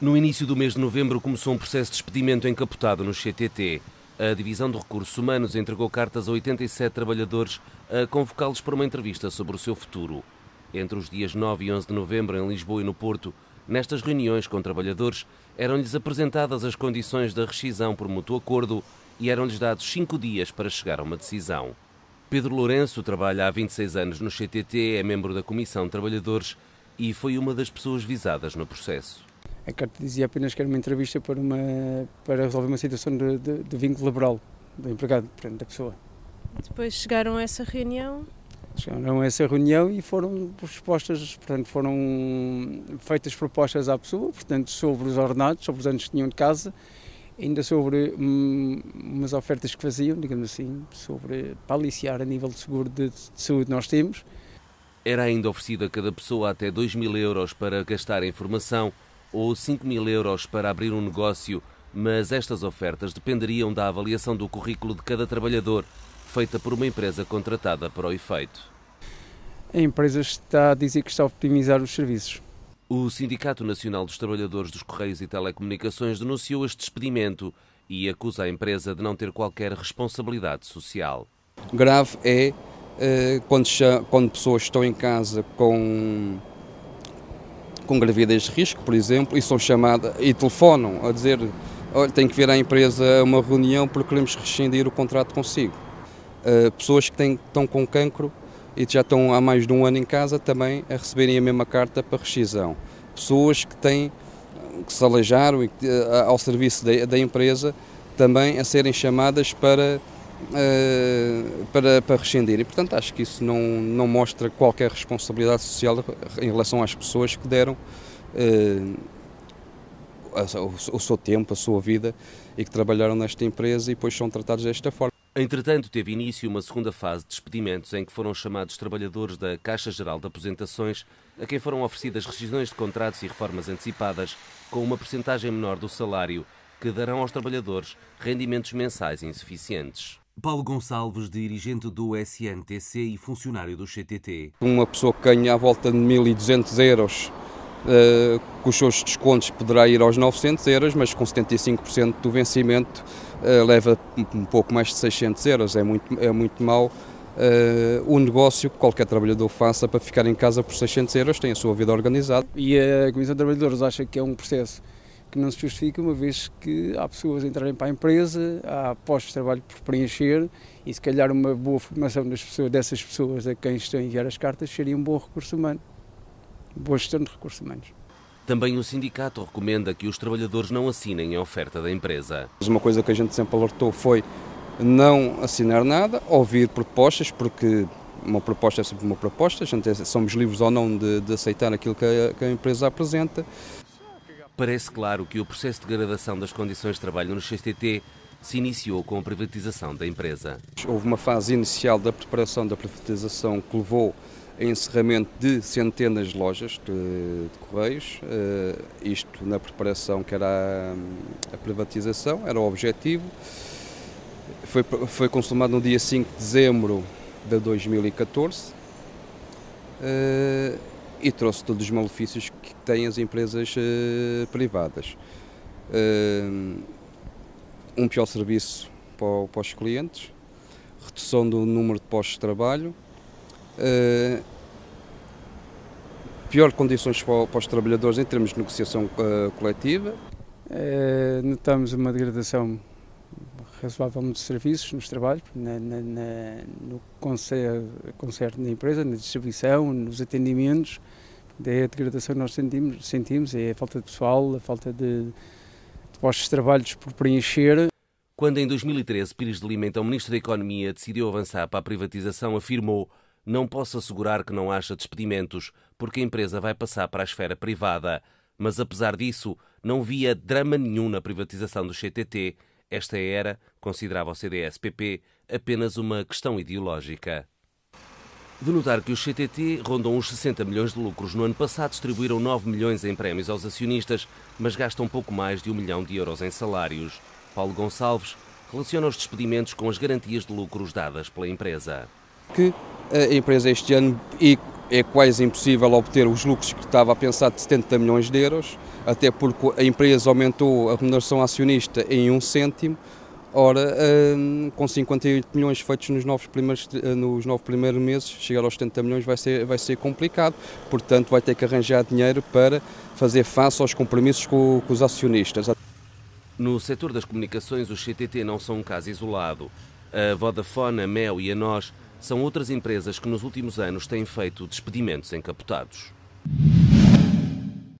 No início do mês de novembro começou um processo de despedimento encapotado no CTT. A Divisão de Recursos Humanos entregou cartas a 87 trabalhadores a convocá-los para uma entrevista sobre o seu futuro. Entre os dias 9 e 11 de novembro, em Lisboa e no Porto, nestas reuniões com trabalhadores, eram-lhes apresentadas as condições da rescisão por mútuo acordo e eram-lhes dados cinco dias para chegar a uma decisão. Pedro Lourenço trabalha há 26 anos no CTT, é membro da Comissão de Trabalhadores e foi uma das pessoas visadas no processo. A carta dizia apenas que era uma entrevista para, uma, para resolver uma situação de, de, de vínculo laboral do empregado, portanto, da pessoa. Depois chegaram a essa reunião? Chegaram a essa reunião e foram propostas, portanto, foram feitas propostas à pessoa, portanto, sobre os ordenados, sobre os anos que tinham de casa, ainda sobre hum, umas ofertas que faziam, digamos assim, sobre para aliciar a nível de seguro de, de saúde nós temos. Era ainda oferecido a cada pessoa até 2 mil euros para gastar em formação ou 5 mil euros para abrir um negócio, mas estas ofertas dependeriam da avaliação do currículo de cada trabalhador, feita por uma empresa contratada para o efeito. A empresa está a dizer que está a optimizar os serviços. O Sindicato Nacional dos Trabalhadores dos Correios e Telecomunicações denunciou este despedimento e acusa a empresa de não ter qualquer responsabilidade social. Grave é eh, quando, quando pessoas estão em casa com com gravidez de risco, por exemplo, e são chamadas e telefonam a dizer olha, tem que vir à empresa a uma reunião porque queremos rescindir o contrato consigo. Uh, pessoas que têm, estão com cancro e já estão há mais de um ano em casa também a receberem a mesma carta para rescisão. Pessoas que têm que se aleijaram uh, ao serviço da, da empresa também a serem chamadas para Uh, para, para rescindir. E, portanto, acho que isso não, não mostra qualquer responsabilidade social em relação às pessoas que deram uh, o, o, seu tempo, a sua vida e que trabalharam nesta empresa e depois são tratados desta forma. Entretanto, teve início uma segunda fase de despedimentos em que foram chamados trabalhadores da Caixa Geral de Aposentações a quem foram oferecidas rescisões de contratos e reformas antecipadas com uma percentagem menor do salário que darão aos trabalhadores rendimentos mensais insuficientes. Paulo Gonçalves, dirigente do SNTC e funcionário do CTT. Uma pessoa que ganha à volta de 1.200 euros, uh, com os seus descontos poderá ir aos 900 euros, mas com 75% do vencimento uh, leva um pouco mais de 600 euros. É muito, é muito mau uh, o negócio que qualquer trabalhador faça para ficar em casa por 600 euros, tem a sua vida organizada. E a Comissão de Trabalhadores acha que é um processo que não se justifica, uma vez que há pessoas a entrarem para a empresa, há postos de trabalho por preencher e se calhar uma boa formação das pessoas, dessas pessoas a quem estão a enviar as cartas seria um bom recurso humano, boa gestão de recursos humanos. Também o sindicato recomenda que os trabalhadores não assinem a oferta da empresa. Uma coisa que a gente sempre alertou foi não assinar nada, ouvir propostas, porque uma proposta é sempre uma proposta, a gente é, somos livres ou não de, de aceitar aquilo que a, que a empresa apresenta. Parece claro que o processo de degradação das condições de trabalho no CTT se iniciou com a privatização da empresa. Houve uma fase inicial da preparação da privatização que levou a encerramento de centenas de lojas de, de Correios, uh, isto na preparação que era a, a, privatização, era o objetivo. Foi, foi consumado no dia 5 de dezembro de 2014. Uh, e trouxe todos os malefícios que têm as empresas uh, privadas. Uh, um pior serviço para, para, os clientes, redução do número de postos de trabalho, uh, pior condições para, para, os trabalhadores em termos de negociação coletiva. notamos uma degradação razoável de serviços nos trabalhos, na, na, na, no concerto na empresa, na distribuição, nos atendimentos. É a degradação que nós sentimos, sentimos, é a falta de pessoal, a falta de, de postos de trabalho por preencher. Quando em 2013 Pires de Lima, então Ministro da Economia, decidiu avançar para a privatização, afirmou não posso assegurar que não haja despedimentos, porque a empresa vai passar para a esfera privada. Mas apesar disso, não via drama nenhum na privatização do CTT esta era, considerava o CDS-PP, apenas uma questão ideológica. De notar que os CTT rondam uns 60 milhões de lucros. No ano passado distribuíram 9 milhões em prémios aos acionistas, mas gastam pouco mais de um milhão de euros em salários. Paulo Gonçalves relaciona os despedimentos com as garantias de lucros dadas pela empresa. Que a empresa este ano, é quase impossível obter os lucros que estava a pensar de 70 milhões de euros, até porque a empresa aumentou a remuneração acionista em um cêntimo, Ora, hum, com 58 milhões feitos nos nove primeiros, nos nove primeiros meses, chegar aos 70 milhões vai ser, vai ser complicado. Portanto, vai ter que arranjar dinheiro para fazer face aos compromissos com, com os acionistas. No setor das comunicações, os CTT não são um caso isolado. A Vodafone, a Mel e a Nós são outras empresas que nos últimos anos têm feito despedimentos encapotados.